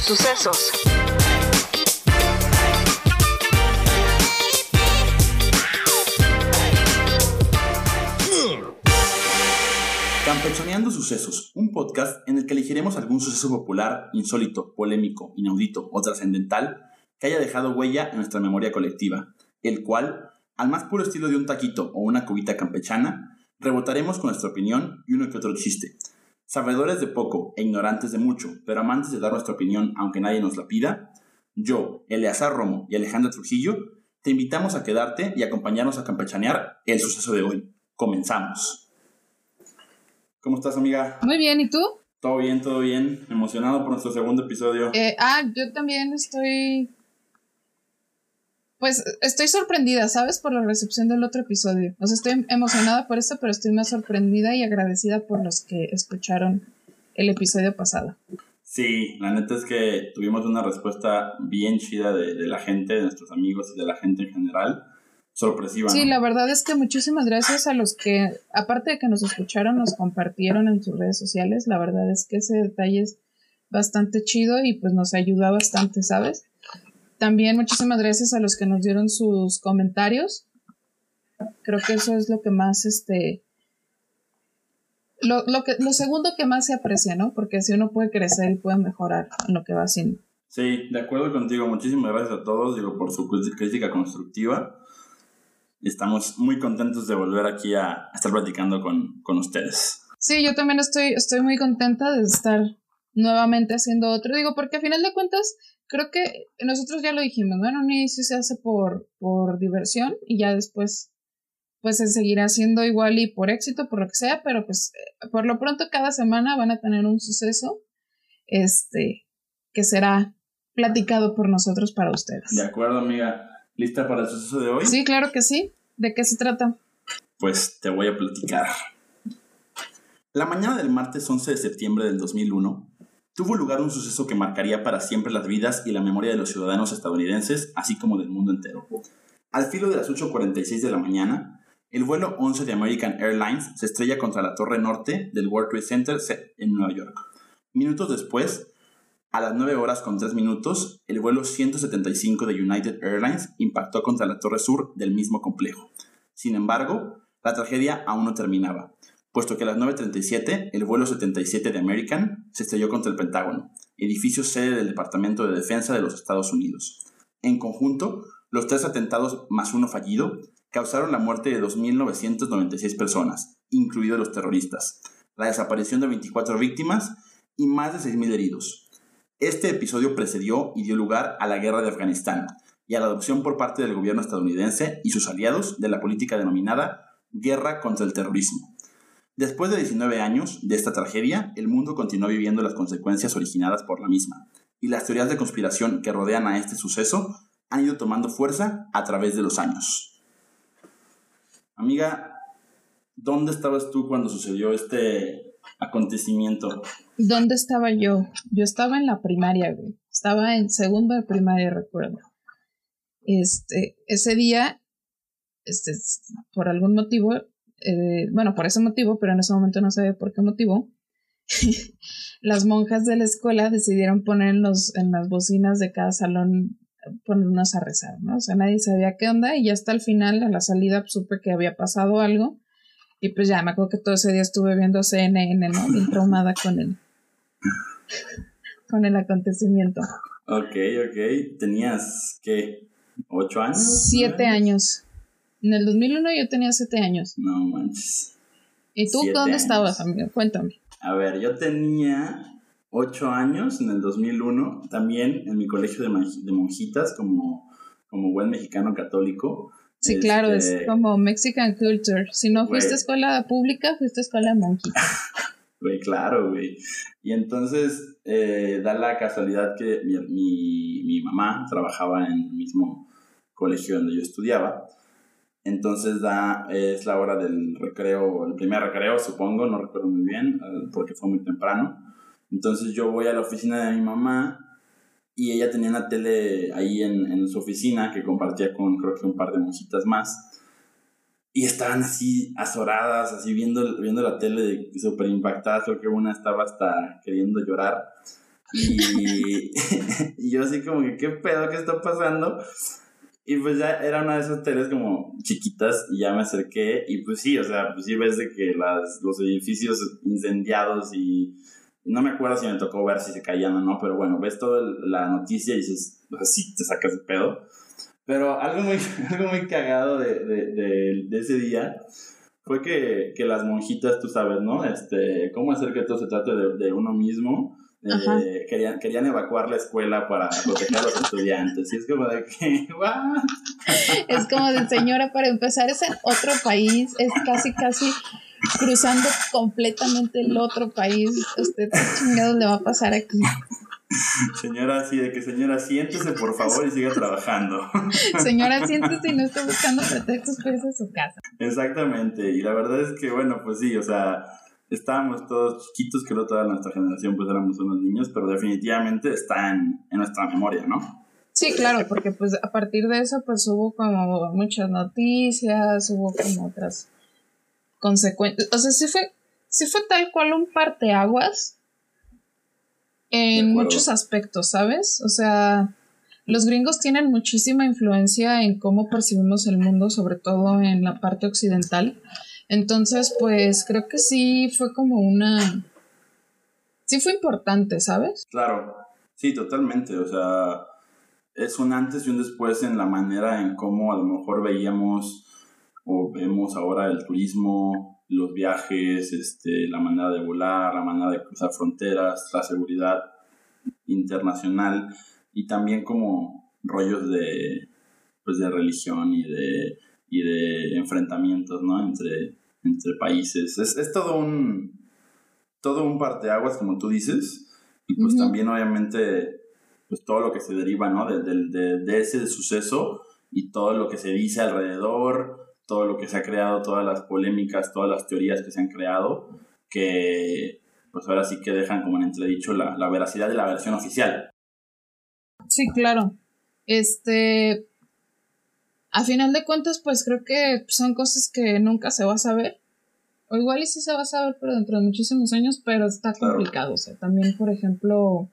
Sucesos. Campechaneando Sucesos, un podcast en el que elegiremos algún suceso popular, insólito, polémico, inaudito o trascendental que haya dejado huella en nuestra memoria colectiva, el cual, al más puro estilo de un taquito o una cubita campechana, rebotaremos con nuestra opinión y uno que otro chiste. Sabedores de poco e ignorantes de mucho, pero amantes de dar nuestra opinión aunque nadie nos la pida, yo, Eleazar Romo y Alejandra Trujillo, te invitamos a quedarte y acompañarnos a campechanear el suceso de hoy. Comenzamos. ¿Cómo estás, amiga? Muy bien, ¿y tú? Todo bien, todo bien. Emocionado por nuestro segundo episodio. Eh, ah, yo también estoy. Pues estoy sorprendida, ¿sabes? Por la recepción del otro episodio. O sea, estoy emocionada por esto, pero estoy más sorprendida y agradecida por los que escucharon el episodio pasado. Sí, la neta es que tuvimos una respuesta bien chida de, de la gente, de nuestros amigos y de la gente en general sorpresiva. Sí, la verdad es que muchísimas gracias a los que, aparte de que nos escucharon, nos compartieron en sus redes sociales. La verdad es que ese detalle es bastante chido y pues nos ayuda bastante, ¿sabes? También muchísimas gracias a los que nos dieron sus comentarios. Creo que eso es lo que más, este, lo, lo, que, lo segundo que más se aprecia, ¿no? Porque si uno puede crecer y puede mejorar en lo que va haciendo. Sí, de acuerdo contigo. Muchísimas gracias a todos, digo, por su crítica constructiva estamos muy contentos de volver aquí a, estar platicando con, con, ustedes. Sí, yo también estoy, estoy muy contenta de estar nuevamente haciendo otro. Digo, porque a final de cuentas, creo que nosotros ya lo dijimos, ¿no? En un inicio se hace por, por diversión y ya después pues se seguirá haciendo igual y por éxito, por lo que sea, pero pues eh, por lo pronto cada semana van a tener un suceso este que será platicado por nosotros para ustedes. De acuerdo, amiga. ¿Lista para el suceso de hoy? Sí, claro que sí. ¿De qué se trata? Pues te voy a platicar. La mañana del martes 11 de septiembre del 2001 tuvo lugar un suceso que marcaría para siempre las vidas y la memoria de los ciudadanos estadounidenses, así como del mundo entero. Al filo de las 8.46 de la mañana, el vuelo 11 de American Airlines se estrella contra la torre norte del World Trade Center en Nueva York. Minutos después, a las 9 horas con 3 minutos, el vuelo 175 de United Airlines impactó contra la torre sur del mismo complejo. Sin embargo, la tragedia aún no terminaba, puesto que a las 9.37 el vuelo 77 de American se estrelló contra el Pentágono, edificio sede del Departamento de Defensa de los Estados Unidos. En conjunto, los tres atentados más uno fallido causaron la muerte de 2.996 personas, incluidos los terroristas, la desaparición de 24 víctimas y más de 6.000 heridos. Este episodio precedió y dio lugar a la guerra de Afganistán y a la adopción por parte del gobierno estadounidense y sus aliados de la política denominada Guerra contra el Terrorismo. Después de 19 años de esta tragedia, el mundo continuó viviendo las consecuencias originadas por la misma, y las teorías de conspiración que rodean a este suceso han ido tomando fuerza a través de los años. Amiga, ¿dónde estabas tú cuando sucedió este acontecimiento. ¿Dónde estaba yo? Yo estaba en la primaria, güey. Estaba en segundo de primaria, recuerdo. Este, ese día, este, por algún motivo, eh, bueno, por ese motivo, pero en ese momento no sabía por qué motivo, las monjas de la escuela decidieron poner en, los, en las bocinas de cada salón, ponernos a rezar, ¿no? O sea, nadie sabía qué onda y ya hasta el final, a la salida, supe que había pasado algo y pues ya me acuerdo que todo ese día estuve viendo CNN, ¿no? Bien traumada con el, con el acontecimiento. Ok, ok. ¿Tenías qué? ¿Ocho años? Siete años. En el 2001 yo tenía siete años. No manches. ¿Y tú dónde estabas, amigo? Cuéntame. A ver, yo tenía ocho años en el 2001, también en mi colegio de, de monjitas, como, como buen mexicano católico. Sí, claro, es este, como Mexican culture. Si no fuiste a escuela pública, fuiste a escuela monjita. Güey, claro, güey. Y entonces eh, da la casualidad que mi, mi, mi, mamá trabajaba en el mismo colegio donde yo estudiaba. Entonces da, es la hora del recreo, el primer recreo, supongo, no recuerdo muy bien, porque fue muy temprano. Entonces yo voy a la oficina de mi mamá y ella tenía una tele ahí en, en, su oficina que compartía con creo que un par de monjitas más. Y estaban así azoradas, así viendo, viendo la tele súper impactadas. Creo que una estaba hasta queriendo llorar. Y, y yo así como que, ¿qué pedo que está pasando? Y pues ya era una de esas teles como chiquitas y ya me acerqué y pues sí, o sea, pues sí ves de que las, los edificios incendiados y no me acuerdo si me tocó ver si se caían o no, pero bueno, ves toda la noticia y dices, pues sí, te sacas de pedo. Pero algo muy, algo muy cagado de, de, de, ese día fue que, que, las monjitas, tú sabes, ¿no? Este, cómo hacer que todo se trate de, de uno mismo eh, querían, querían evacuar la escuela para proteger a los estudiantes. Y es como de que, Es como de señora, para empezar es en otro país, es casi, casi cruzando completamente el otro país. ¿Usted qué chingados le va a pasar aquí? Señora, sí, de que señora, siéntese por favor y siga trabajando. Señora, siéntese y no esté buscando pretextos para irse a su casa. Exactamente, y la verdad es que, bueno, pues sí, o sea, estábamos todos chiquitos, creo toda nuestra generación pues éramos unos niños, pero definitivamente está en, nuestra memoria, ¿no? Sí, claro, porque pues a partir de eso pues hubo como muchas noticias, hubo como otras consecuencias, o sea, sí fue, sí fue tal cual un parteaguas en muchos aspectos, ¿sabes? O sea, los gringos tienen muchísima influencia en cómo percibimos el mundo, sobre todo en la parte occidental. Entonces, pues creo que sí fue como una... Sí fue importante, ¿sabes? Claro, sí, totalmente. O sea, es un antes y un después en la manera en cómo a lo mejor veíamos o vemos ahora el turismo, los viajes, este, la manera de volar, la manera de cruzar fronteras, la seguridad internacional y también como rollos de, pues de religión y de y de enfrentamientos, ¿no? Entre, entre países. Es, es todo un todo un parteaguas, como tú dices, y pues también obviamente pues todo lo que se deriva, ¿no? De, de, de, ese suceso y todo lo que se dice alrededor, todo lo que se ha creado, todas las polémicas, todas las teorías que se han creado, que pues ahora sí que dejan como en entredicho la, la veracidad de la versión oficial. Sí, claro. Este, a final de cuentas, pues creo que son cosas que nunca se va a saber. O igual y sí se va a saber, pero dentro de muchísimos años, pero está complicado. O sea, también, por ejemplo,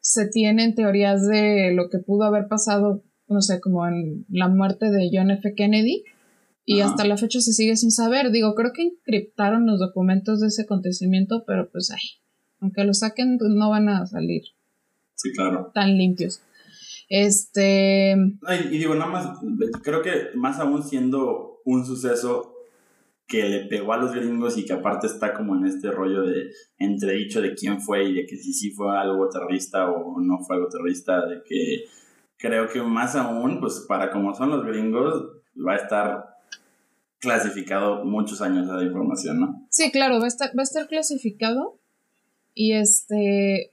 se tienen teorías de lo que pudo haber pasado, no sé, como en la muerte de John F. Kennedy. Y hasta la fecha se sigue sin saber. Digo, creo que encriptaron los documentos de ese acontecimiento, pero pues, ay, aunque lo saquen, no van a salir. Sí, claro. Tan limpios. Este. y digo, nada más, creo que más aún siendo un suceso que le pegó a los gringos y que aparte está como en este rollo de entredicho de quién fue y de que si sí fue algo terrorista o no fue algo terrorista, de que creo que más aún, pues para como son los gringos, va a estar clasificado muchos años de información, ¿no? Sí, claro, va a estar, va a estar clasificado y este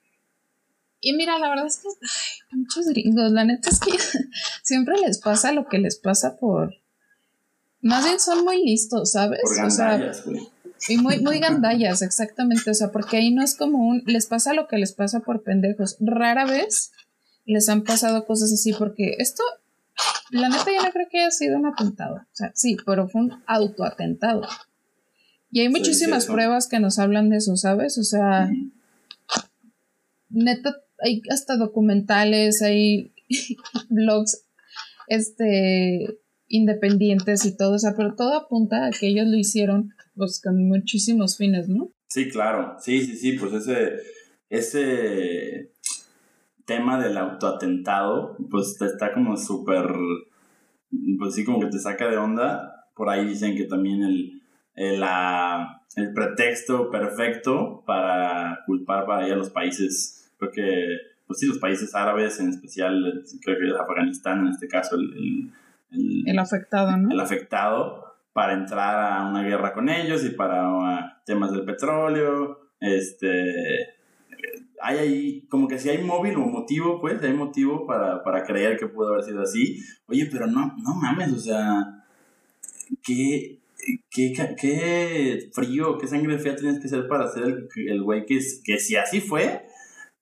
y mira, la verdad es que ay, muchos gringos, la neta es que siempre les pasa lo que les pasa por... Más bien son muy listos, ¿sabes? Por gandallas, güey. Y muy, muy gandallas, exactamente. O sea, porque ahí no es como un... Les pasa lo que les pasa por pendejos. Rara vez les han pasado cosas así porque esto... La neta yo no creo que haya sido un atentado. O sea, sí, pero fue un autoatentado. Y hay muchísimas pruebas que nos hablan de eso, ¿sabes? O sea, neta hay hasta documentales, hay blogs este independientes y todo, o sea, pero todo apunta a que ellos lo hicieron pues con muchísimos fines, ¿no? Sí, claro, sí, sí, sí, pues ese, ese tema del autoatentado, pues está como súper, pues sí, como que te saca de onda. Por ahí dicen que también el, el, el pretexto perfecto para culpar para a los países creo que, pues sí, los países árabes, en especial, creo que Afganistán, en este caso, el, el, afectado, ¿no? El afectado, para entrar a una guerra con ellos y para uh, temas del petróleo, este hay ahí, como que si hay móvil o motivo, pues, hay motivo para, para creer que pudo haber sido así. Oye, pero no, no mames, o sea, qué, qué, qué frío, qué sangre fea tienes que ser para ser el güey que, que si así fue,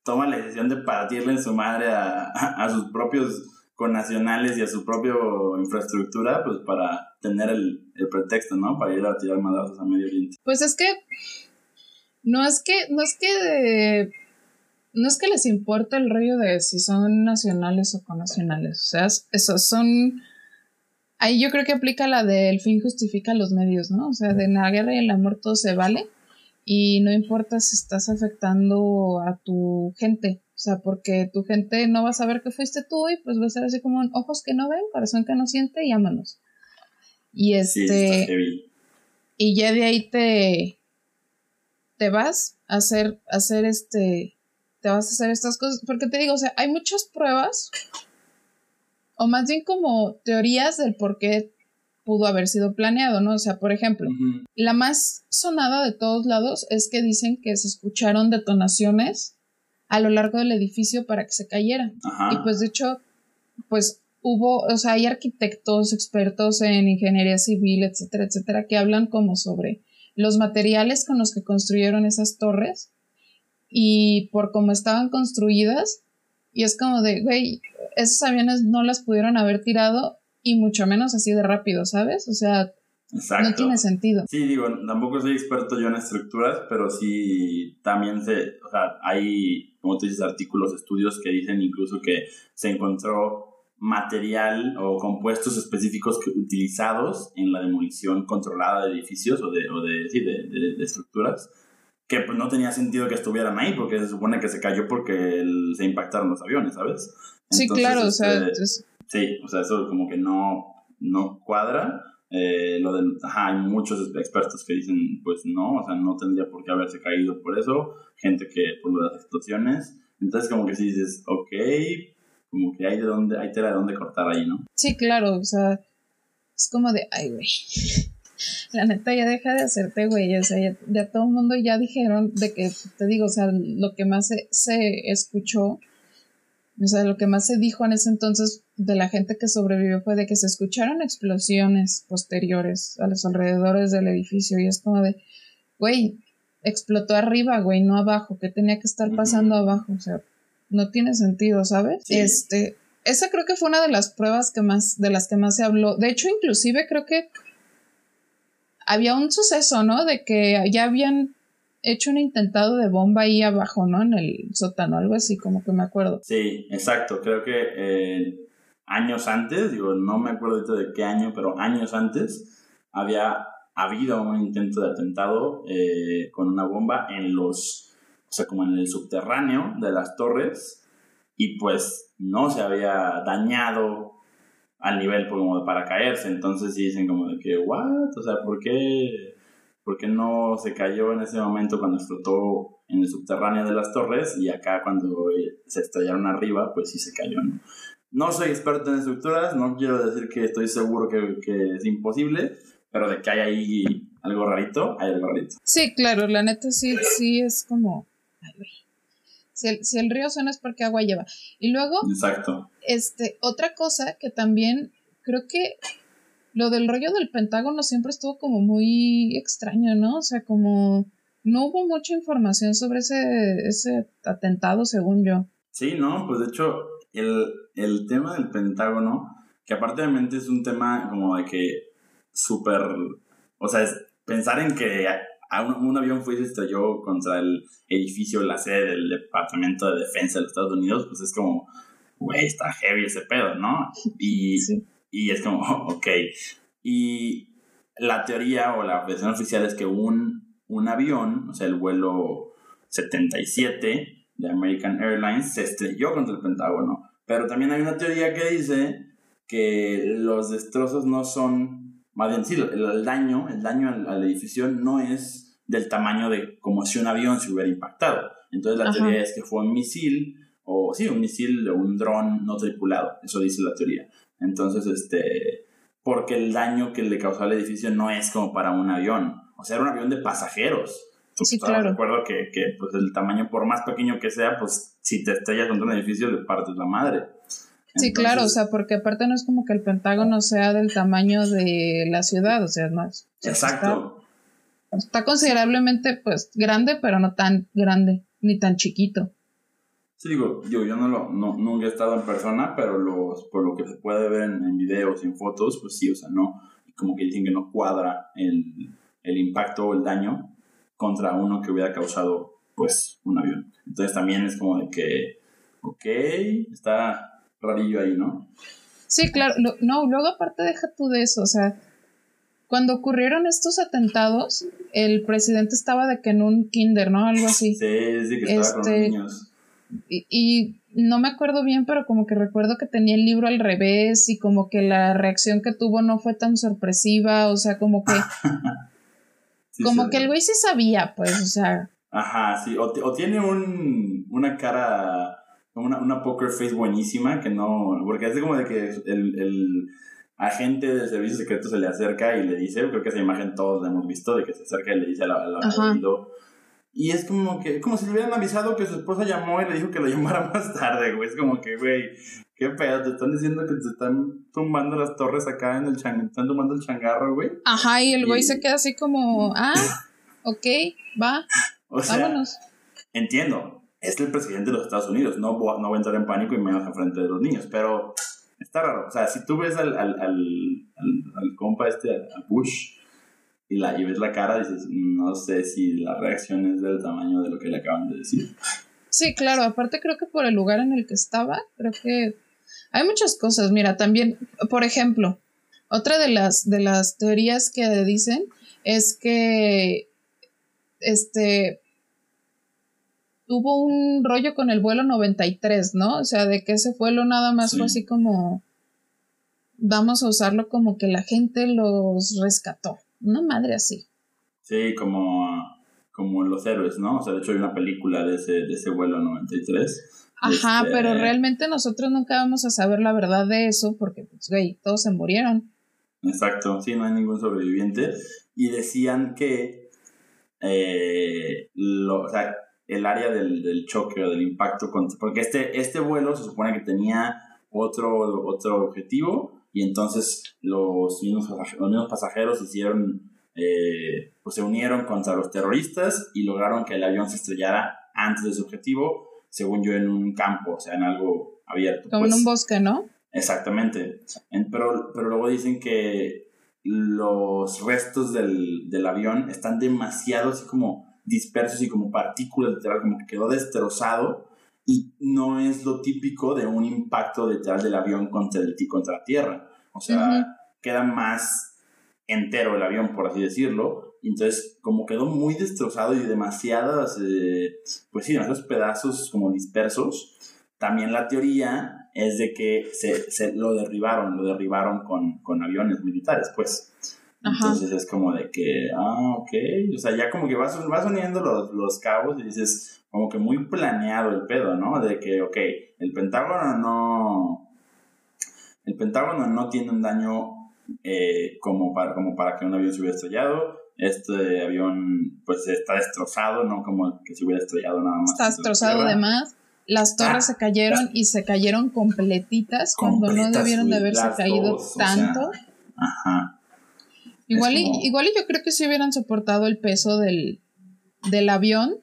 toma la decisión de partirle en su madre a, a, sus propios connacionales y a su propia infraestructura, pues para tener el, el, pretexto, ¿no? Para ir a tirar madrazos a Medio Oriente. Pues es que no es que, no es que no es que les importe el rollo de si son nacionales o connacionales, o sea, eso son... Ahí yo creo que aplica la de el fin justifica los medios, ¿no? O sea, de la guerra y el amor todo se vale y no importa si estás afectando a tu gente, o sea, porque tu gente no va a saber que fuiste tú y pues va a ser así como ojos que no ven, corazón que no siente y ámanos. Y este... y ya de ahí te... Te vas a hacer, a hacer este te vas a hacer estas cosas, porque te digo, o sea, hay muchas pruebas, o más bien como teorías del por qué pudo haber sido planeado, ¿no? O sea, por ejemplo, la más sonada de todos lados es que dicen que se escucharon detonaciones a lo largo del edificio para que se cayera. Y pues de hecho, pues hubo, o sea, hay arquitectos expertos en ingeniería civil, etcétera, etcétera, que hablan como sobre los materiales con los que construyeron esas torres y por cómo estaban construidas. Y es como de, güey, esos aviones no las pudieron haber tirado y mucho menos así de rápido, ¿sabes? O sea, no tiene sentido. Sí, digo, tampoco soy experto yo en estructuras, pero sí también se, o sea, hay, como tú dices, artículos, estudios que dicen incluso que se encontró material o compuestos específicos que, utilizados en la demolición controlada de edificios o de, o de, sí, de, de estructuras que pues no tenía sentido que estuvieran ahí porque se supone que se cayó porque se impactaron los aviones, ¿sabes? sí, claro, o sea... Este, sí, o sea, eso como que no, no cuadra. Eh, lo del, ajá, hay muchos expertos que dicen, pues no, o sea, no tendría por qué haberse caído por eso, gente que por lo de las explosiones. Entonces como que si dices, ok, como que hay de dónde, hay tela de dónde cortar ahí, ¿no? Sí, claro, o sea, es como de, ay, güey la neta ya deja de hacerte güey, o sea, ya, todo el mundo ya dijeron de que, te digo, o sea, lo que más se, escuchó, o sea, lo que más se dijo en ese entonces de la gente que sobrevivió fue de que se escucharon explosiones posteriores a los alrededores del edificio y es como de, güey, explotó arriba, güey, no abajo, ¿qué tenía que estar pasando abajo? O sea, no tiene sentido, ¿sabes? Este, esa creo que fue una de las pruebas que más, de las que más se habló. De hecho, inclusive creo que había un suceso, ¿no? De que ya habían hecho un intentado de bomba ahí abajo, ¿no? En el sótano, algo así, como que me acuerdo. Sí, exacto. Creo que eh, años antes, digo, no me acuerdo de qué año, pero años antes había habido un intento de atentado eh, con una bomba en los, o sea, como en el subterráneo de las torres y pues no se había dañado al nivel como para caerse. Entonces dicen como de que, ¿what? O sea, ¿por qué, ¿por qué no se cayó en ese momento cuando explotó en el subterráneo de las torres y acá cuando eh, se estallaron arriba, pues sí se cayó, ¿no? No soy experto en estructuras, no quiero decir que estoy seguro que, que es imposible, pero de que hay ahí algo rarito, hay algo rarito. Sí, claro, la neta sí, sí es como... Si el, si el río suena es porque agua lleva. Y luego, Exacto. este, otra cosa que también creo que lo del rollo del Pentágono siempre estuvo como muy extraño, ¿no? O sea, como no hubo mucha información sobre ese, ese atentado, según yo. Sí, no, pues de hecho, el, el tema del Pentágono, que aparentemente es un tema como de que súper, o sea, es pensar en que un, avión fue y se estrelló contra el edificio, la sede del Departamento de Defensa de los Estados Unidos, pues es como, güey, está heavy ese pedo, ¿no? Y, y es como, ok. Y la teoría o la versión oficial es que un, un avión, o sea, el vuelo 77 de American Airlines, se estrelló contra el Pentágono. Pero también hay una teoría que dice que los destrozos no son más bien, sí, el, daño, el daño al, edificio no es del tamaño de como si un avión se hubiera impactado. Entonces la teoría es que fue un misil, o sí, un misil de un dron no tripulado. Eso dice la teoría. Entonces, este, porque el daño que le causó al edificio no es como para un avión. O sea, era un avión de pasajeros. Sí, claro. Recuerdo que, que pues, el tamaño, por más pequeño que sea, pues si te estrellas contra un edificio, le partes la madre. Sí, claro, o sea, porque aparte no es como que el Pentágono sea del tamaño de la ciudad, o sea, más. Exacto. Está, considerablemente, pues, grande, pero no tan grande, ni tan chiquito. Sí, digo, yo, yo no lo, no, nunca he estado en persona, pero los, por lo que se puede ver en, videos y en fotos, pues sí, o sea, no, como que dicen que no cuadra el, el impacto o el daño contra uno que hubiera causado, pues, un avión. Entonces también es como de que, ok, está rarillo ahí, ¿no? Sí, claro. no, luego aparte deja tú de eso, o sea, cuando ocurrieron estos atentados, el presidente estaba de que en un kinder, ¿no? Algo así. Sí, sí, que estaba con los este, niños. Y, no me acuerdo bien, pero como que recuerdo que tenía el libro al revés y como que la reacción que tuvo no fue tan sorpresiva, o sea, como que... como que el güey sí sabía, pues, o sea... Ajá, sí, o, tiene un, una cara, una, una poker face buenísima que no, porque es como de que el, el agente del servicio secreto se le acerca y le dice, creo que esa imagen todos la hemos visto, de que se acerca y le dice a la, y es como que, como si le hubieran avisado que su esposa llamó y le dijo que lo llamara más tarde, güey. Es como que, güey, qué pedo, te están diciendo que te están tumbando las torres acá en el chang, están tumbando el changarro, güey. Ajá, y el güey se queda así como, ah, ok, va, o sea, vámonos. Entiendo, es el presidente de los Estados Unidos, no, voy, no voy a entrar en pánico y menos frente de los niños, pero está raro. O sea, si tú ves al, al, al, al compa este, al Bush, y, la, y ves la cara, dices, no sé si la reacción es del tamaño de lo que le acaban de decir. Sí, claro, aparte creo que por el lugar en el que estaba, creo que hay muchas cosas. Mira, también, por ejemplo, otra de las, de las teorías que dicen es que este tuvo un rollo con el vuelo 93, ¿no? O sea, de que ese vuelo nada más fue así como vamos a usarlo como que la gente los rescató. Una madre así. Sí, como, como los héroes, ¿no? O sea, de hecho hay una película de ese, de ese vuelo 93. Ajá, este, pero realmente nosotros nunca vamos a saber la verdad de eso porque, pues, güey, todos se murieron. Exacto, sí, no hay ningún sobreviviente. Y decían que eh, lo, o sea, el área del, del, choque o del impacto, porque este, este vuelo se supone que tenía otro, otro objetivo y entonces los mismos, pasajeros hicieron, eh, pues se unieron contra los terroristas y lograron que el avión se estrellara antes de su objetivo, según yo, en un campo, o sea, en algo abierto. Como en un pues. bosque, ¿no? Exactamente. pero, pero luego dicen que los restos del, del avión están demasiado así como dispersos y como partículas, literal, como que quedó destrozado y no es lo típico de un impacto detrás del avión contra, el, contra la Tierra. O sea, queda más entero el avión, por así decirlo. Entonces, como quedó muy destrozado y demasiadas, eh, pues sí, demasiados pedazos como dispersos, también la teoría es de que se, se lo derribaron, lo derribaron con, con aviones militares, pues. Entonces es como de que, ah, ok, o sea, ya como que vas, vas uniendo los, los cabos y dices, como que muy planeado el pedo, ¿no? De que, ok, el Pentágono no... El Pentágono no tiene un daño eh, como, para, como para que un avión se hubiera estrellado. Este avión, pues, está destrozado, no como que se hubiera estrellado nada más. Está destrozado además. Las torres se cayeron y se cayeron completitas cuando no debieron de haberse caído tanto. ajá. Igual, y, igual yo creo que si hubieran soportado el peso del, del avión,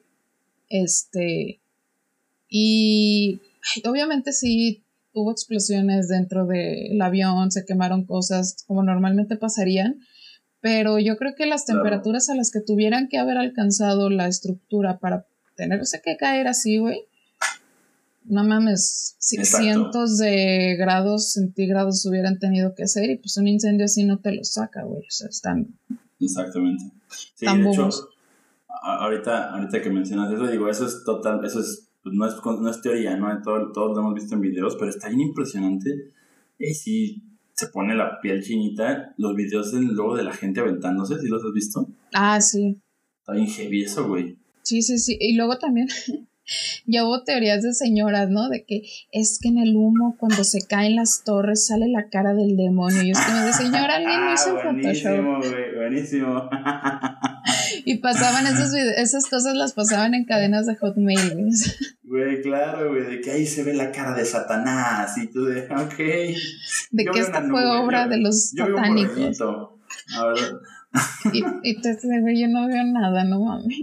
este, y obviamente sí hubo explosiones dentro del avión, se quemaron cosas como normalmente pasarían, pero yo creo que las temperaturas a las que tuvieran que haber alcanzado la estructura para tenerse que caer así, güey, no mames, cientos de grados centígrados hubieran tenido que ser y pues un incendio así no te lo saca, güey, o sea, están... Exactamente. Sí, de hecho, ahorita, ahorita que mencionas eso, digo, eso es total, eso es, pues, no, es no es teoría, ¿no? Todo, todos lo hemos visto en videos, pero está bien impresionante. Y si se pone la piel chinita, los videos del, luego de la gente aventándose, ¿sí los has visto? Ah, sí. Está bien heavy eso, güey. Sí, sí, sí. Y luego también ya hubo teorías de señoras, ¿no? De que es que en el humo, cuando se caen las torres, sale la cara del demonio. Y es como de señora, alguien lo hizo Buenísimo, güey, buenísimo. Y pasaban esos esas cosas las pasaban en cadenas de Hotmail, güey. claro, güey, de que ahí se ve la cara de Satanás y tú de, ok. De que esta fue obra de los satánicos. y, y te güey, yo no veo nada, no mames.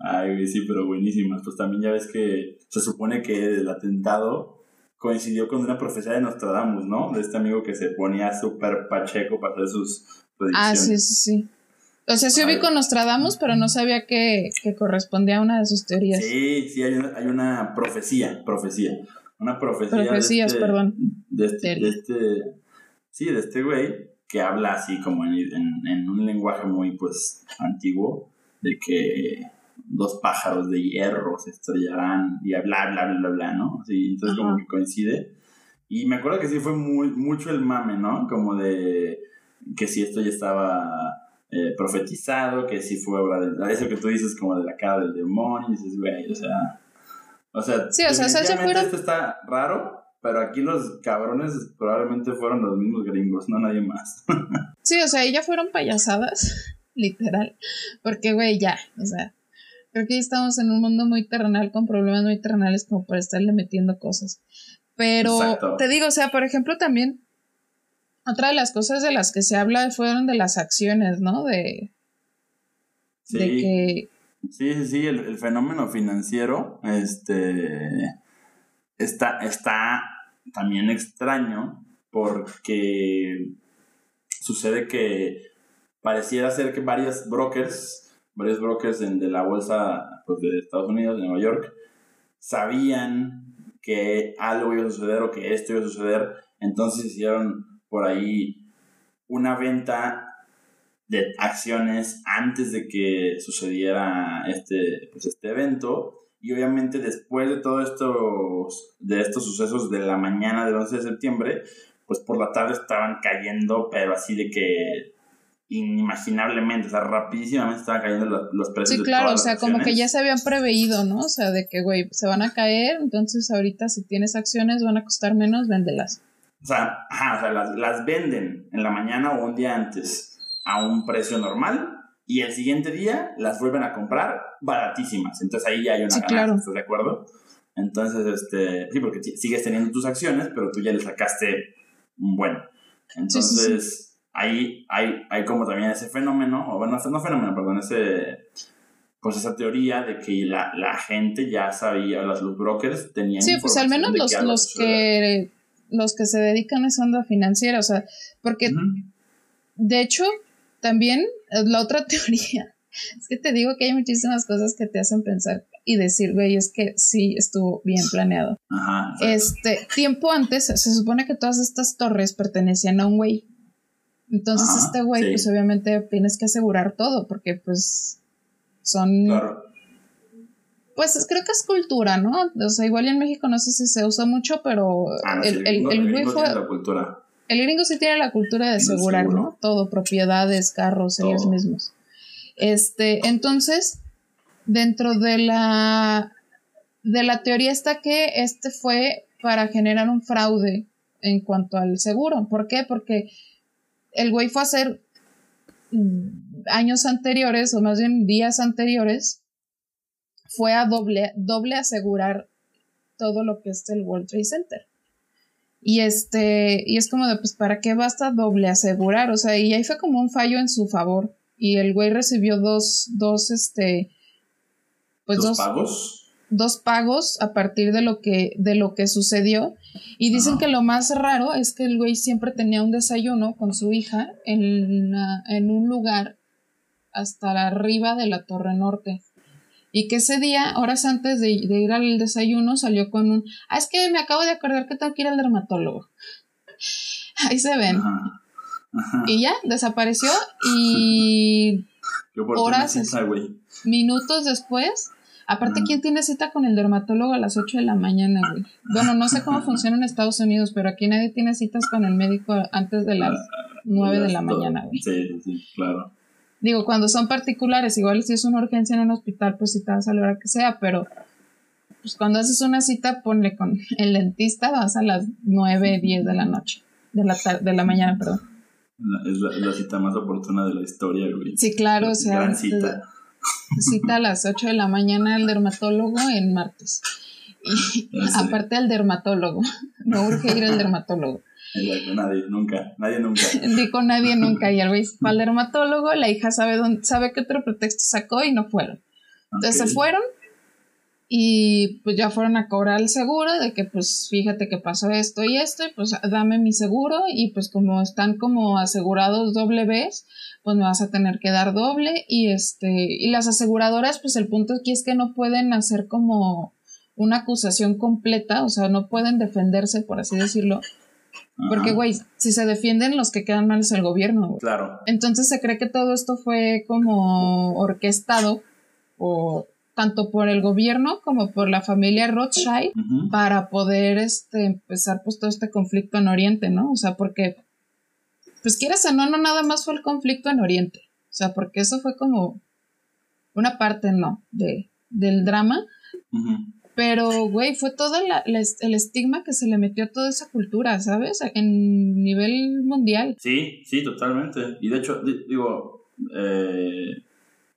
Ay, güey, sí, pero buenísimas. Pues también ya ves que se supone que el atentado coincidió con una profecía de Nostradamus, ¿no? De este amigo que se ponía súper pacheco para hacer sus predicciones. Ah, sí, sí, sí. O sea, sí ubico Nostradamus, pero no sabía que, que, correspondía a una de sus teorías. Sí, sí, hay una, hay una profecía, profecía. Una profecía. Profecías, de este, perdón. De este, de este, sí, de este güey que habla así como en, en, en, un lenguaje muy, pues, antiguo, de que dos pájaros de hierro se estrellarán y bla, bla, bla, bla, bla, ¿no? Sí, entonces como que coincide. Y me acuerdo que sí fue muy, mucho el mame, ¿no? Como de que si esto ya estaba eh, profetizado, que si fue obra de... Eso que tú dices como de la cara del demonio, y dices, güey, o sea... O sea, sí, o sea, ya fueron... esto está raro, pero aquí los cabrones probablemente fueron los mismos gringos, no nadie más. sí, o sea, ya fueron payasadas, literal, porque, güey, ya, o sea, creo que ya estamos en un mundo muy terrenal con problemas muy terrenales como para estarle metiendo cosas. Pero te digo, o sea, por ejemplo, también otra de las cosas de las que se habla fueron de las acciones, ¿no? De, sí. que... Sí, sí, sí, el, fenómeno financiero este, está, está también extraño porque sucede que pareciera ser que varios brokers, varios brokers de la bolsa pues, de Estados Unidos, de Nueva York, sabían que algo iba a suceder o que esto iba a suceder, entonces hicieron por ahí una venta de acciones antes de que sucediera este, pues este evento. Y obviamente después de todos estos, de estos sucesos de la mañana del 11 de septiembre, pues por la tarde estaban cayendo, pero así de que inimaginablemente, o sea, rapidísimamente estaban cayendo los, los precios. Sí, claro, o sea, como que ya se habían preveído, ¿no? O sea, de que, güey, se van a caer, entonces ahorita si tienes acciones van a costar menos, véndelas. O sea, ajá, o sea las, las venden en la mañana o un día antes a un precio normal y el siguiente día las vuelven a comprar baratísimas. Entonces ahí ya hay una sí, claro. ¿estás de acuerdo? Entonces, este, sí, porque sigues teniendo tus acciones, pero tú ya le sacaste un buen. Entonces, ahí hay, hay como también ese fenómeno, o bueno, no fenómeno, perdón, ese, pues esa teoría de que la, la gente ya sabía, los, los brokers tenían... Sí, pues al menos los, los que los que se dedican a esa onda financiera, o sea, porque de hecho, también la otra teoría, es que te digo que hay muchísimas cosas que te hacen pensar y decir, güey, es que sí estuvo bien planeado. este, tiempo antes, se supone que todas estas torres pertenecían a un güey. Entonces, este güey, pues obviamente tienes que asegurar todo, porque pues son pues creo que es cultura, ¿no? O sea, igual en México no sé si se usa mucho, pero ah, el, el, el, gringo tiene la cultura. El gringo sí tiene la cultura de asegurar, ¿no? Todo, propiedades, carros, ellos mismos. Este, entonces, dentro de la de la teoría está que este fue para generar un fraude en cuanto al seguro. ¿Por qué? Porque el güey fue a hacer mm, años anteriores, o más bien días anteriores, fue a doble, doble asegurar todo lo que es el World Trade Center. Y este, y es como de, pues, ¿para qué basta doble asegurar? O sea, y ahí fue como un fallo en su favor. Y el güey recibió dos, dos, este, pues ¿Dos, pagos. Dos pagos a partir de lo que, de lo que sucedió. Y dicen que lo más raro es que el güey siempre tenía un desayuno con su hija en, en un lugar hasta arriba de la Torre Norte y que ese día, horas antes de, ir al desayuno, salió con un, ah, es que me acabo de acordar que tengo que ir al dermatólogo. Ahí se ven. Y ya, desapareció y horas, minutos después, aparte, ¿quién tiene cita con el dermatólogo a las 8 de la mañana, güey? Bueno, no sé cómo funciona en Estados Unidos, pero aquí nadie tiene citas con el médico antes de las 9 de la mañana, güey. Sí, sí, claro. Digo, cuando son particulares, igual si es una urgencia en un hospital, pues si te vas a la hora que sea, pero pues cuando haces una cita, ponle con el dentista, vas a las 9, 10 de la noche, de la, de la mañana, perdón. Es la, cita más oportuna de la historia, güey. Sí, claro, o sea. Gran cita. Cita a las 8 de la mañana al dermatólogo en martes. Y aparte al dermatólogo, no urge ir al dermatólogo. Nadie, nunca, nadie nunca. Dijo nadie nunca. Y el güey fue al dermatólogo, la hija sabe dónde, sabe qué otro pretexto sacó y no fueron. Entonces se fueron y pues ya fueron a cobrar el seguro de que pues fíjate que pasó esto y esto y pues dame mi seguro y pues como están como asegurados doble vez pues me vas a tener que dar doble y este y las aseguradoras pues el punto aquí es que no pueden hacer como una acusación completa o sea no pueden defenderse por así decirlo porque, güey, si se defienden, los que quedan mal es el gobierno. Claro. Entonces se cree que todo esto fue como orquestado o tanto por el gobierno como por la familia Rothschild para poder este, empezar pues todo este conflicto en Oriente, ¿no? O sea, porque, pues quieras o no, no nada más fue el conflicto en Oriente. O sea, porque eso fue como una parte, ¿no? De, del drama. Pero, güey, fue todo el estigma que se le metió a toda esa cultura, ¿sabes? En nivel mundial. Sí, sí, totalmente. Y de hecho, digo, eh,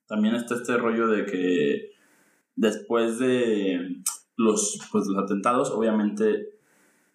también está este rollo de que después de los, pues, los atentados, obviamente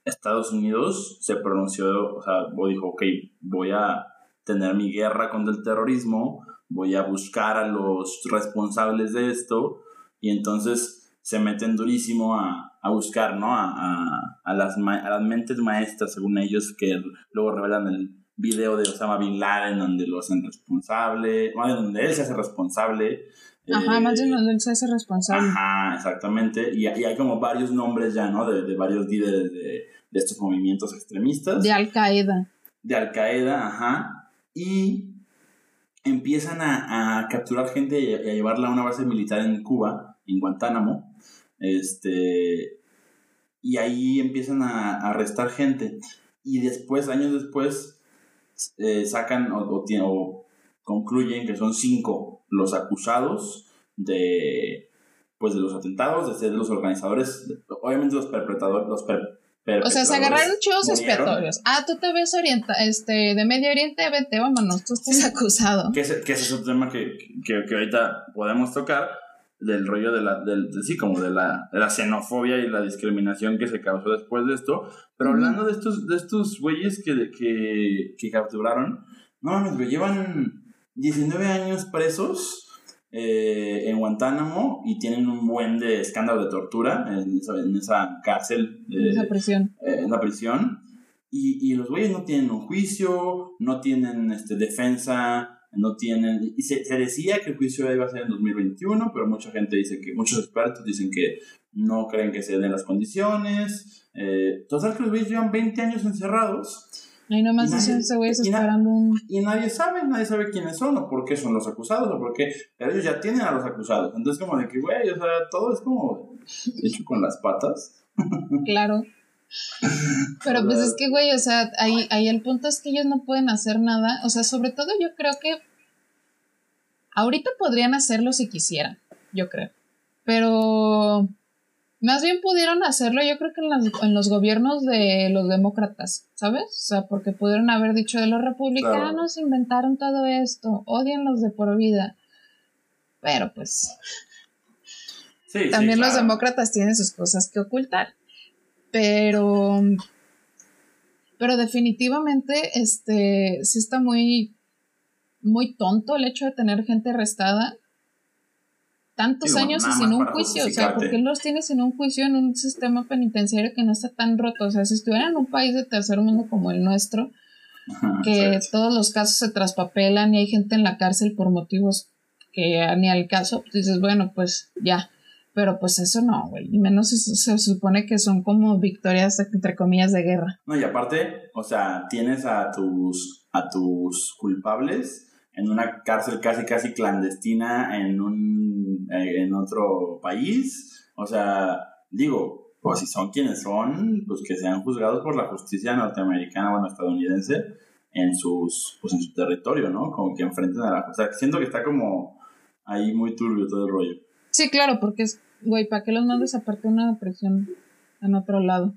Estados Unidos se pronunció, o sea, dijo, ok, voy a tener mi guerra contra el terrorismo, voy a buscar a los responsables de esto, y entonces se meten durísimo a, buscar, ¿no? A, a, las, a las mentes maestras, según ellos, que luego revelan el video de Osama Bin Laden, donde lo hacen responsable, más donde él se hace responsable. Ajá, más de donde él se hace responsable. Ajá, exactamente. Y, hay como varios nombres ya, ¿no? De, de varios líderes de, de estos movimientos extremistas. De Al Qaeda. De Al Qaeda, ajá. Y empiezan a, a capturar gente y a llevarla a una base militar en Cuba, en Guantánamo este, y ahí empiezan a, arrestar gente. Y después, años después, eh, sacan o, o, concluyen que son cinco los acusados de pues de los atentados, de ser los organizadores, obviamente los perpetradores, los o sea, se agarraron chivos expiatorios. Ah, tú te ves orienta este, de Medio Oriente, vete, vámonos, tú estás acusado. Que ese, que ese es otro tema que, que, que ahorita podemos tocar, del rollo de la, del, sí, como de la, de la xenofobia y la discriminación que se causó después de esto. Pero hablando de estos, de estos güeyes que, que, que capturaron, no mames, güey, llevan 19 años presos eh, en Guantánamo y tienen un buen de escándalo de tortura en esa, en esa cárcel. en esa prisión. Eh, en la prisión. Y, y los güeyes no tienen un juicio, no tienen este, defensa no tienen, y se, decía que el juicio iba a ser en 2021, pero mucha gente dice que, muchos expertos dicen que no creen que se den las condiciones. Eh, total que los güeyes llevan 20 años encerrados. Nomás dicen ese güey esperando un... Y nadie sabe, nadie sabe quiénes son o por qué son los acusados o por qué, pero ellos ya tienen a los acusados. Entonces como de que, güey, o sea, todo es como hecho con las patas. Claro. Pero pues es que, güey, o sea, ahí, ahí el punto es que ellos no pueden hacer nada. O sea, sobre todo yo creo que ahorita podrían hacerlo si quisieran, yo creo. Pero más bien pudieron hacerlo, yo creo que en, en los gobiernos de los demócratas, ¿sabes? O sea, porque pudieron haber dicho de los republicanos inventaron todo esto, odian los de por vida. Pero pues... también los demócratas tienen sus cosas que ocultar. Pero, pero definitivamente, este, sí está muy, muy tonto el hecho de tener gente arrestada tantos años y sin un juicio, o sea, ¿por qué los tienes sin un juicio en un sistema penitenciario que no está tan roto? O sea, si estuvieran en un país de tercer mundo como el nuestro, que todos los casos se traspapelan y hay gente en la cárcel por motivos que ni al caso, pues dices, bueno, pues ya, pero pues eso no, güey. Y menos se, supone que son como victorias, entre comillas, de guerra. No, y aparte, o sea, tienes a tus, a tus culpables en una cárcel casi, casi clandestina en un, eh, en otro país. O sea, digo, pues si son quienes son, pues que sean juzgados por la justicia norteamericana o estadounidense en sus, pues en su territorio, ¿no? Como que enfrenten a la... O sea, siento que está como ahí muy turbio todo el rollo. Sí, claro, porque es, güey, ¿para qué los mandes aparte una presión en otro lado?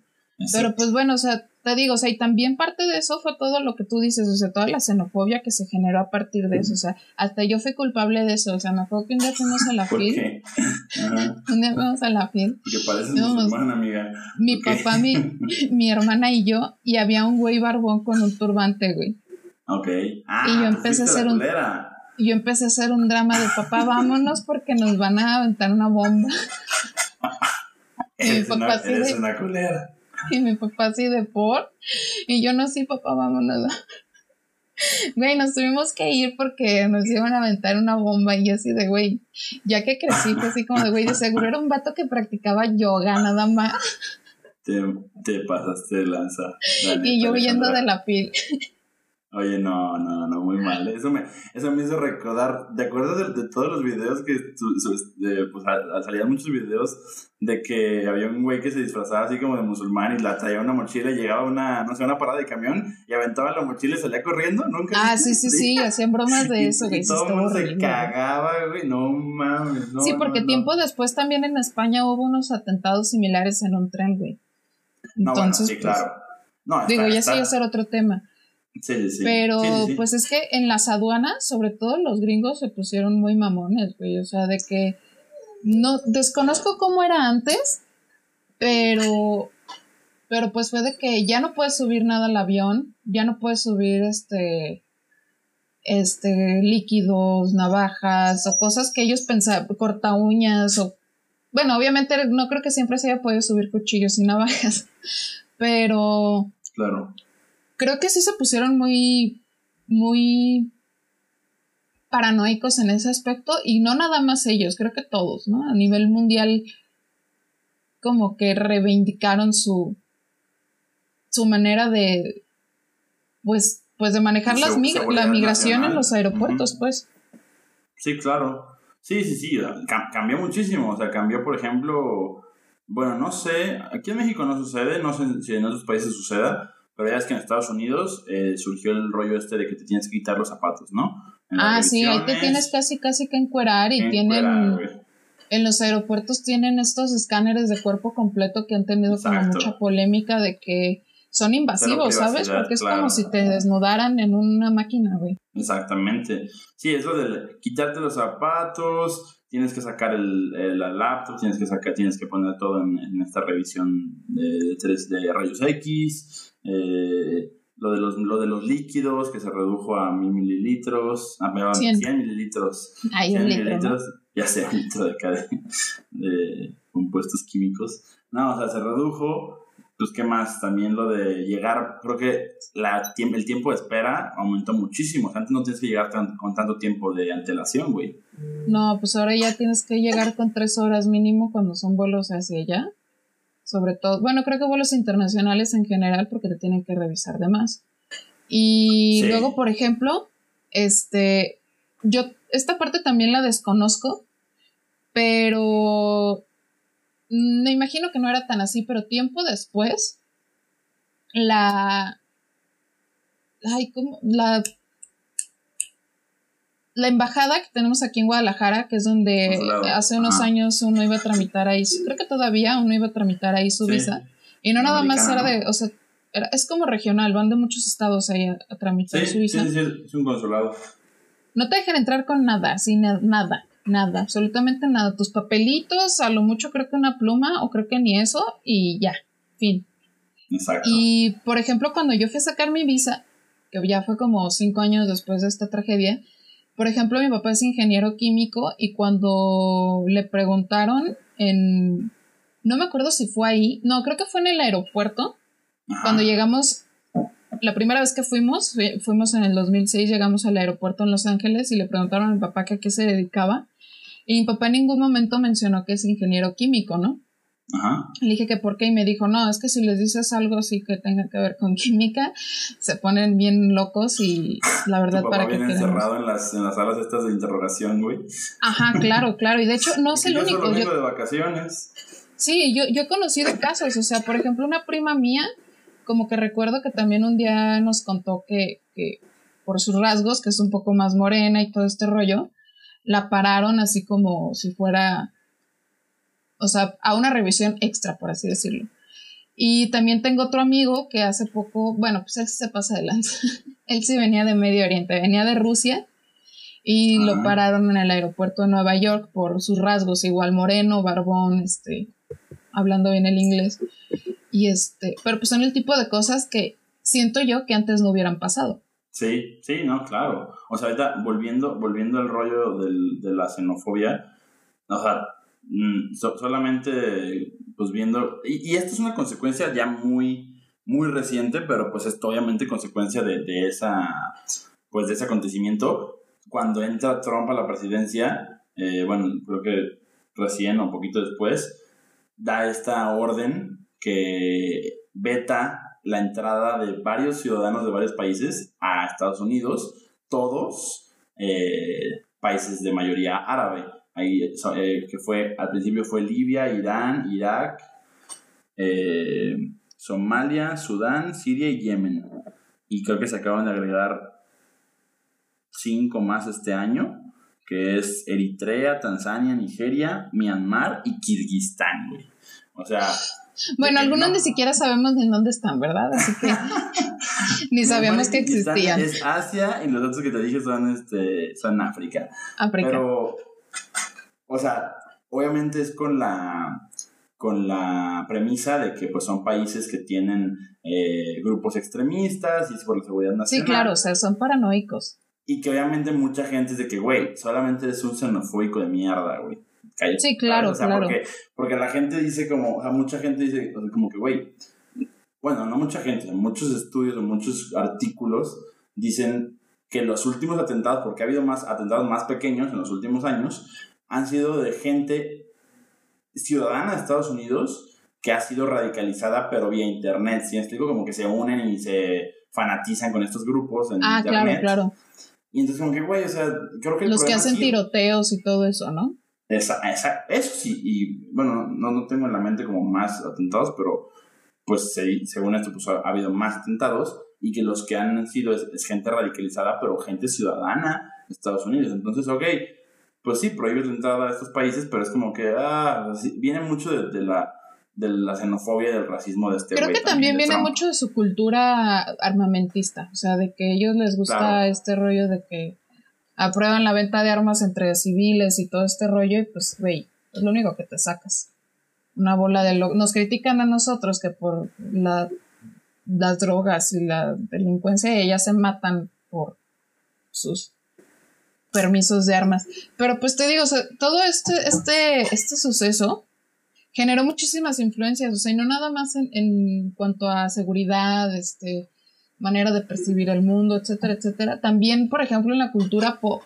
Pero pues bueno, o sea, te digo, o sea, y también parte de eso fue todo lo que tú dices, o sea, toda la xenofobia que se generó a partir de eso, o sea, hasta yo fui culpable de eso, o sea, me acuerdo que un día fuimos a la ¿Por Qué? un día fuimos a la FIL. Que pareces musulmana, amiga. Mi papá, mi, mi hermana y yo, y había un güey barbón con un turbante, güey. Ok. Ah, y yo empecé a hacer un yo empecé a hacer un drama de papá, vámonos porque nos van a aventar una bomba. Y mi papá así eres de, una culera. y mi papá así de por. Y yo no, sí, papá, vámonos. Güey, nos tuvimos que ir porque nos iban a aventar una bomba y yo así de, güey, ya que crecí, fue así como de, güey, de seguro era un vato que practicaba yoga nada más. Te, te pasaste de lanza. la Y yo huyendo de la pil. Oye, no, no, no, muy mal. Eso me, eso me hizo recordar. ¿Te acuerdas de, de todos los videos que su- su- de, pues, a- a- salían muchos videos de que había un güey que se disfrazaba así como de musulmán y la traía una mochila y llegaba a una, no sé, una parada de camión y aventaba la mochila y salía corriendo? ¿Nunca? Ah, sí, sí, sí, hacían bromas de Y- eso, y sí, todo el estuvo mundo se cagaba, güey. No mames. No, Sí, porque no. tiempo después también en España hubo unos atentados similares en un tren, güey. No, bueno, Entonces, sí, pues, claro. No, está- digo, ya sí ser otro tema. Sí, sí, sí. Pero Sí, sí, sí. pues es que en las aduanas, sobre todo los gringos se pusieron muy mamones, güey. O sea, de que no desconozco cómo era antes, pero pero pues fue de que ya no puedes subir nada al avión, ya no puedes subir este este líquidos, navajas o cosas que ellos pensaban, corta uñas o bueno, obviamente no creo que siempre se haya podido subir cuchillos y navajas, pero Claro. Creo que sí se pusieron muy, muy paranoicos en ese aspecto y no nada más ellos, creo que todos, ¿no? A nivel mundial como que reivindicaron su su manera de pues pues de manejar las mig- la migración nacional. en los aeropuertos, pues. Sí, claro. Sí, sí, sí. ca- cambió muchísimo. O sea, cambió, por ejemplo. Bueno, no sé. Aquí en México no sucede. No sé si en otros países suceda. Pero ya es que en Estados Unidos eh, surgió el rollo este de que te tienes que quitar los zapatos, ¿no? Ah, sí, ahí te tienes casi casi que encuerar y encuerar, tienen en los aeropuertos tienen estos escáneres de cuerpo completo que han tenido como mucha polémica de que son invasivos, ¿sabes? Porque es claro. como si te desnudaran en una máquina, güey. Exactamente. Sí, es lo de quitarte los zapatos, tienes que sacar el, el- la laptop, tienes que sacar, tienes que poner todo en, en esta revisión de, de, tres- de rayos X, eh, lo, de los, lo de los líquidos que se redujo a mil mililitros, a a 100, Cien. mililitros, Hay 100 un litro, ¿no? mililitros, ya sea un litro de acá de, compuestos químicos. No, o sea, se redujo. Pues, ¿qué más? También lo de llegar, creo que la, el tiempo de espera aumentó muchísimo. O sea, antes no tienes que llegar tan- con tanto tiempo de antelación, güey. No, pues ahora ya tienes que llegar con tres horas mínimo cuando son vuelos hacia allá. Sobre todo, bueno, creo que vuelos internacionales en general porque te tienen que revisar de más. Y Sí. luego, por ejemplo, este, yo esta parte también la desconozco, pero me imagino que no era tan así, pero tiempo después, la, ay, ¿cómo? La la embajada que tenemos aquí en Guadalajara, que es donde hace unos Ajá. años uno iba a tramitar ahí, creo que todavía uno iba a tramitar ahí su Sí. visa. Y no nada más era de, o sea, era- es como regional, van de muchos estados ahí a, a tramitar Sí, su visa. sí, sí, es un consulado. No te dejan entrar con nada, sin na- nada, nada, absolutamente nada. Tus papelitos, a lo mucho creo que una pluma o creo que ni eso y ya, fin. Exacto. Y, por ejemplo, cuando yo fui a sacar mi visa, que ya fue como cinco años después de esta tragedia, por ejemplo, mi papá es ingeniero químico y cuando le preguntaron en... No me acuerdo si fue ahí, no, creo que fue en el aeropuerto, Ajá. cuando llegamos, la primera vez que fuimos, fui- fuimos en el 2006, llegamos al aeropuerto en Los Ángeles y le preguntaron a mi papá que a qué se dedicaba. Y mi papá en ningún momento mencionó que es ingeniero químico, ¿no? Ajá. Le dije que por qué y me dijo, no, es que si les dices algo así que tenga que ver con química, se ponen bien locos y la Tu verdad papá para viene queremos. encerrado en las, en las salas estas de interrogación, güey. Ajá, claro, claro. Y de hecho no es el único. Yo, de vacaciones. sí, yo, yo he conocido casos. O sea, por ejemplo, una prima mía, como que recuerdo que también un día nos contó que, que por sus rasgos, que es un poco más morena y todo este rollo, la pararon así como si fuera, o sea, a una revisión extra, por así decirlo. Y también tengo otro amigo que hace poco, bueno, pues él sí se pasa de lanza. él sí venía de Medio Oriente, venía de Rusia y lo Ajá. pararon en el aeropuerto de Nueva York por sus rasgos, igual moreno, barbón, este, hablando bien el inglés. Y este, pero pues son el tipo de cosas que siento yo que antes no hubieran pasado. Sí, sí, no, claro. O sea, ahorita volviendo, volviendo al rollo del, de la xenofobia, o sea, mm, so- solamente pues viendo, y, y esto es una consecuencia ya muy, muy reciente, pero pues es obviamente consecuencia de, de esa, pues de ese acontecimiento. Cuando entra Trump a la presidencia, eh, bueno, creo que recién o un poquito después, da esta orden que veta la entrada de varios ciudadanos de varios países a Estados Unidos, todos eh, países de mayoría árabe. Ahí, eh, que fue, al principio fue Libia, Irán, Irak, eh, Somalia, Sudán, Siria y Yemen. Y creo que se acaban de agregar cinco más este año, que es Eritrea, Tanzania, Nigeria, Myanmar y Kirguistán, güey. O sea... Bueno, algunos ni siquiera sabemos en dónde están, ¿verdad? Así que ni sabíamos que existían. Es Asia y los otros que te dije son, este, son África. África. Pero, o sea, obviamente es con la con la premisa de que pues son países que tienen eh, grupos extremistas y es por la seguridad nacional. Sí, claro, o sea, son paranoicos. Y que obviamente mucha gente es de que, güey, solamente es un xenofóbico de mierda, güey. Cállate, Sí, claro, o sea, claro. Porque, porque la gente dice como, o sea, mucha gente dice o sea, como que, güey, bueno, no mucha gente, muchos estudios o muchos artículos dicen que los últimos atentados, porque ha habido más atentados más pequeños en los últimos años, han sido de gente ciudadana de Estados Unidos que ha sido radicalizada pero vía internet, ¿sí explico? Como que se unen y se fanatizan con estos grupos en Ah, claro, internet. claro. Y entonces como que, güey, o sea, creo que el Los que hacen sí- tiroteos y todo eso, ¿no? esa, esa- eso sí, y bueno, no, no tengo en la mente como más atentados, pero pues se- según esto pues ha, ha habido más atentados y que los que han sido es, es gente radicalizada, pero gente ciudadana de Estados Unidos. Entonces, ok, pues sí, prohíbes la entrada a estos países, pero es como que ah, viene mucho de, de la de la xenofobia y del racismo de este Creo que también viene Trump. mucho de su cultura armamentista, o sea, de que a ellos les gusta Claro. este rollo de que aprueban la venta de armas entre civiles y todo este rollo y pues, güey, es lo único que te sacas. Una bola de... Lo Nos critican a nosotros que por la, las drogas y la delincuencia ellas se matan por sus permisos de armas. Pero pues te digo, o sea, todo este, este, este suceso generó muchísimas influencias, o sea, y no nada más en, en cuanto a seguridad, este, manera de percibir el mundo, etcétera, etcétera. También, por ejemplo, en la cultura pop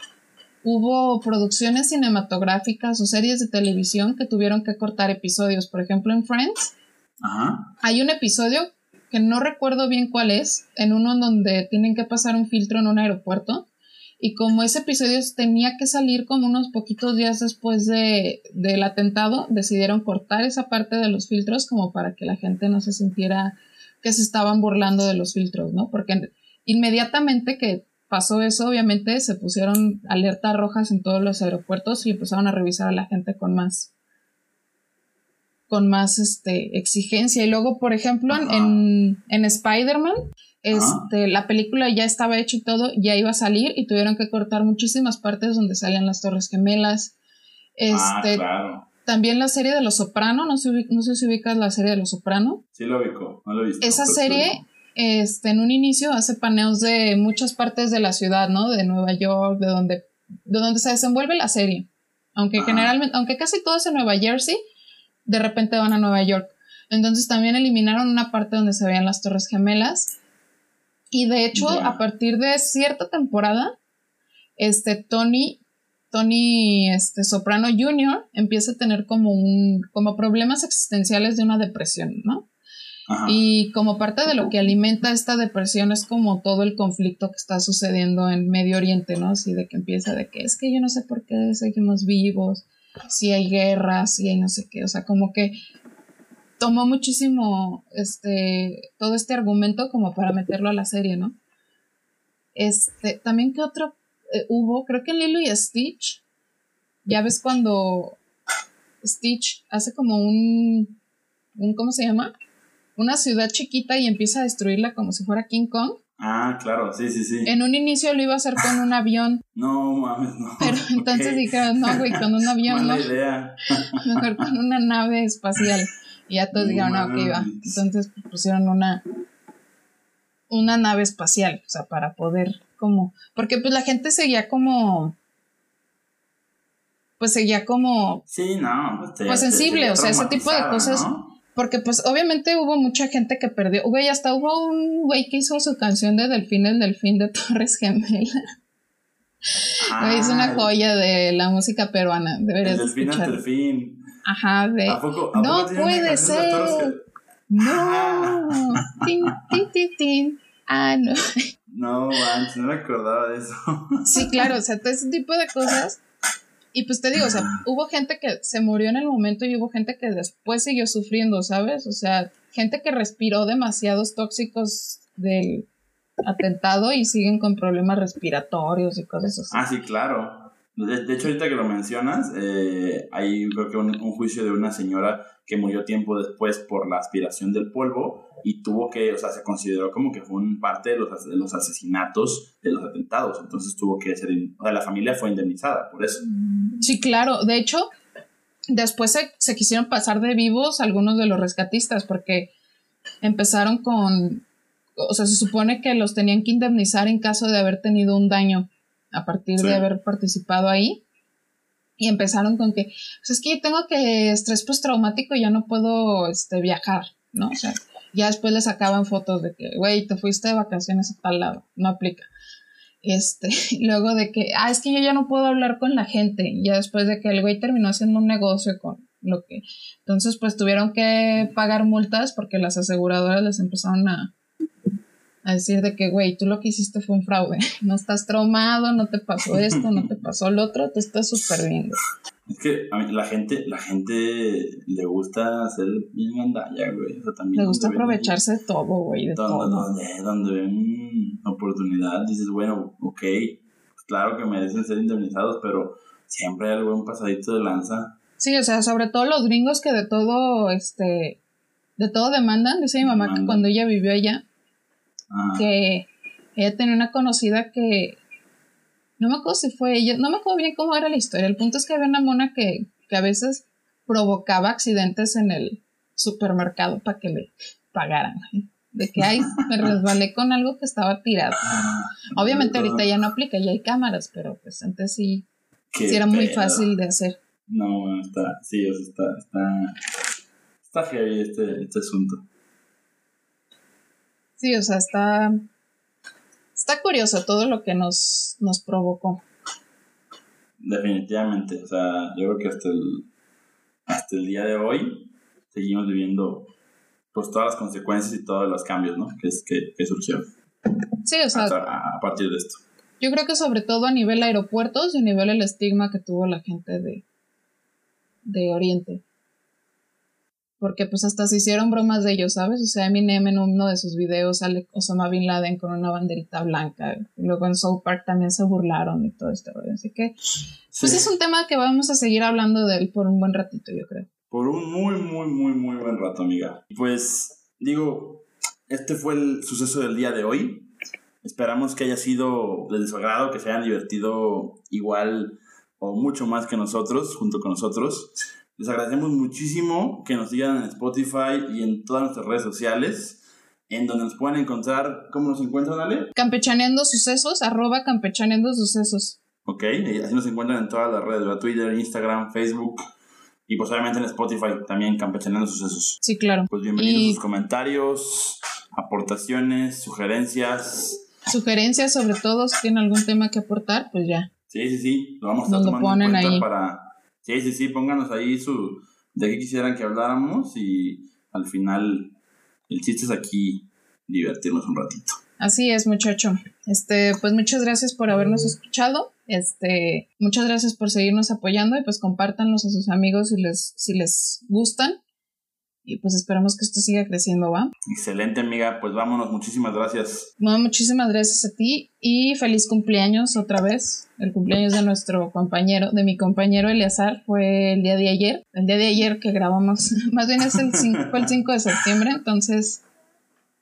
hubo producciones cinematográficas o series de televisión que tuvieron que cortar episodios. Por ejemplo, en Friends Ajá. hay un episodio que no recuerdo bien cuál es, en uno en donde tienen que pasar un filtro en un aeropuerto. Y como ese episodio tenía que salir como unos poquitos días después de, del atentado, decidieron cortar esa parte de los filtros como para que la gente no se sintiera que se estaban burlando de los filtros, ¿no? Porque inmediatamente que pasó eso, obviamente se pusieron alertas rojas en todos los aeropuertos y empezaron a revisar a la gente con más con más este exigencia y luego por ejemplo en, en Spider-Man este, la película ya estaba hecha y todo, ya iba a salir y tuvieron que cortar muchísimas partes donde salían las Torres Gemelas. ah, Este, claro. También la serie de Los Soprano, no sé, no sé si ubicas la serie de Los Soprano. Sí lo ubico, no lo he visto. Esa serie, este, en un inicio hace paneos de muchas partes de la ciudad, ¿no? De Nueva York, de donde, de donde se desenvuelve la serie. Aunque generalmente, aunque casi todo es en Nueva Jersey, de repente van a Nueva York. Entonces también eliminaron una parte donde se veían las Torres Gemelas. Y de hecho, a partir de cierta temporada, este Tony, Tony este, Soprano Jr. empieza a tener como un, como problemas existenciales de una depresión, ¿no? Ajá. Y como parte de lo que alimenta esta depresión es como todo el conflicto que está sucediendo en Medio Oriente, ¿no? Así de que empieza de que es que yo no sé por qué seguimos vivos, si hay guerras, si hay no sé qué, o sea, como que tomó muchísimo este todo este argumento como para meterlo a la serie, ¿no? Este, también que otro eh, hubo, creo que Lilo y Stitch, ya ves cuando Stitch hace como un, un ¿cómo se llama? Una ciudad chiquita y empieza a destruirla como si fuera King Kong. Ah, claro, sí, sí, sí. En un inicio lo iba a hacer con un avión, No mames, no. pero entonces Ok. dijeron, no, güey, con un avión no, Mala idea. mejor con una nave espacial. Y ya todos No dijeron, no, ok, va. Entonces pusieron una, una nave espacial, o sea, para poder como, porque pues la gente seguía como, pues seguía como... Sí, no. Pues, te- Pues sensible, te o sea, ese tipo de cosas. ¿no? Porque pues obviamente hubo mucha gente que perdió. Güey, hasta hubo un güey que hizo su canción de Delfín, el Delfín de Torres Gemela. Güey, es una Ah, joya de la música peruana. El Deberías delfín el fin. Ajá, de... ¿A poco, a No poco puede ser. No. tin, tin, tin, tin. Ah, no. No, manches, no me acordaba de eso. Sí, claro, o sea, todo ese tipo de cosas. Y pues te digo, o sea, hubo gente que se murió en el momento y hubo gente que después siguió sufriendo, ¿sabes? O sea, gente que respiró demasiados tóxicos del atentado y siguen con problemas respiratorios y cosas así. Ah, sí, claro. De, de hecho, ahorita que lo mencionas, eh, hay creo que un, juicio de una señora que murió tiempo después por la aspiración del polvo y tuvo que, o sea, se consideró como que fue un parte de los, de los asesinatos de los atentados. Entonces tuvo que ser, o sea, la familia fue indemnizada por eso. Sí, claro. De hecho, después se, se quisieron pasar de vivos algunos de los rescatistas porque empezaron con, o sea, se supone que los tenían que indemnizar en caso de haber tenido un daño a partir Sí. de haber participado ahí. Y empezaron con que, pues es que yo tengo que estrés postraumático y ya no puedo este, viajar, ¿no? O sea, ya después le sacaban fotos de que, güey, te fuiste de vacaciones a tal lado, no aplica. Este, luego de que, ah, es que yo ya no puedo hablar con la gente, ya después de que el güey terminó haciendo un negocio con lo que, entonces pues tuvieron que pagar multas porque las aseguradoras les empezaron a, a decir de que, güey, tú lo que hiciste fue un fraude, no estás traumado, no te pasó esto, no te pasó lo otro, te estás súper bien. Es que a mí, la gente, la gente le gusta hacer bien gandalla, güey. O sea, también Le gusta ven- aprovecharse de todo, güey, de donde, todo. donde, donde ven oportunidad, dices, bueno, ok, pues claro que merecen ser indemnizados, pero siempre hay algún pasadito de lanza. Sí, o sea, sobre todo los gringos que de todo, este, de todo demandan. Dice mi mamá que cuando ella vivió allá, Ajá. que ella tenía una conocida que, no me acuerdo si fue ella, no me acuerdo bien cómo era la historia. El punto es que había una mona que, que a veces provocaba accidentes en el supermercado para que le pagaran. De que, ay, me resbalé con algo que estaba tirado. Ah, Obviamente ahorita ya no aplica, ya hay cámaras, pero pues antes sí, era muy pedo. fácil de hacer. No, bueno, está, sí, está, está, está heavy este, este asunto. Sí, o sea, está, está curioso todo lo que nos, nos provocó. Definitivamente, o sea, yo creo que hasta el, hasta el día de hoy seguimos viviendo pues todas las consecuencias y todos los cambios, ¿no? Que, es, que, que surgieron Sí, o sea, a, a partir de esto. yo creo que sobre todo a nivel aeropuertos y a nivel el estigma que tuvo la gente de, de Oriente. Porque pues hasta se hicieron bromas de ellos, ¿sabes? O sea, Eminem en uno de sus videos sale Osama Bin Laden con una banderita blanca. Y luego en South Park también se burlaron y todo este rollo. Así que, pues Sí. es un tema que vamos a seguir hablando de él por un buen ratito, yo creo. Por un muy, muy, muy, muy buen rato, amiga. Pues, digo, este fue el suceso del día de hoy. Esperamos que haya sido de su agrado, que se hayan divertido igual o mucho más que nosotros, junto con nosotros. Les agradecemos muchísimo que nos sigan en Spotify y en todas nuestras redes sociales, en donde nos pueden encontrar. ¿Cómo nos encuentran, Ale? Campechaneando sucesos, arroba campechaneando sucesos. Ok, así nos encuentran en todas las redes, ¿verdad? Twitter, Instagram, Facebook y pues obviamente en Spotify también, campechaneando sucesos. Sí, claro. Pues bienvenidos Y- sus comentarios, aportaciones, sugerencias. Sugerencias, sobre todo, si tienen algún tema que aportar, pues ya. Sí, sí, sí, lo vamos a estar Nos lo tomando en ponen cuenta ahí. para... Sí, sí, sí, pónganos ahí su... de qué quisieran que habláramos y al final el chiste es aquí divertirnos un ratito. Así es, muchacho. Este, pues muchas gracias por habernos escuchado. Este, muchas gracias por seguirnos apoyando y pues compártanlos a sus amigos si les, si les gustan. Y pues esperamos que esto siga creciendo, ¿va? Excelente, amiga, pues vámonos, muchísimas gracias. No, muchísimas gracias a ti y feliz cumpleaños otra vez. El cumpleaños de nuestro compañero, de mi compañero Eleazar, fue el día de ayer. El día de ayer que grabamos, más bien es el 5, fue el 5 de septiembre, entonces,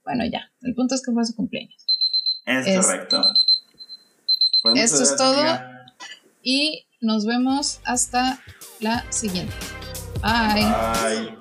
bueno, ya. El punto es que fue su cumpleaños. Es, Es- correcto. Pues Esto es todo. amiga. Y nos vemos hasta la siguiente. Bye. Bye.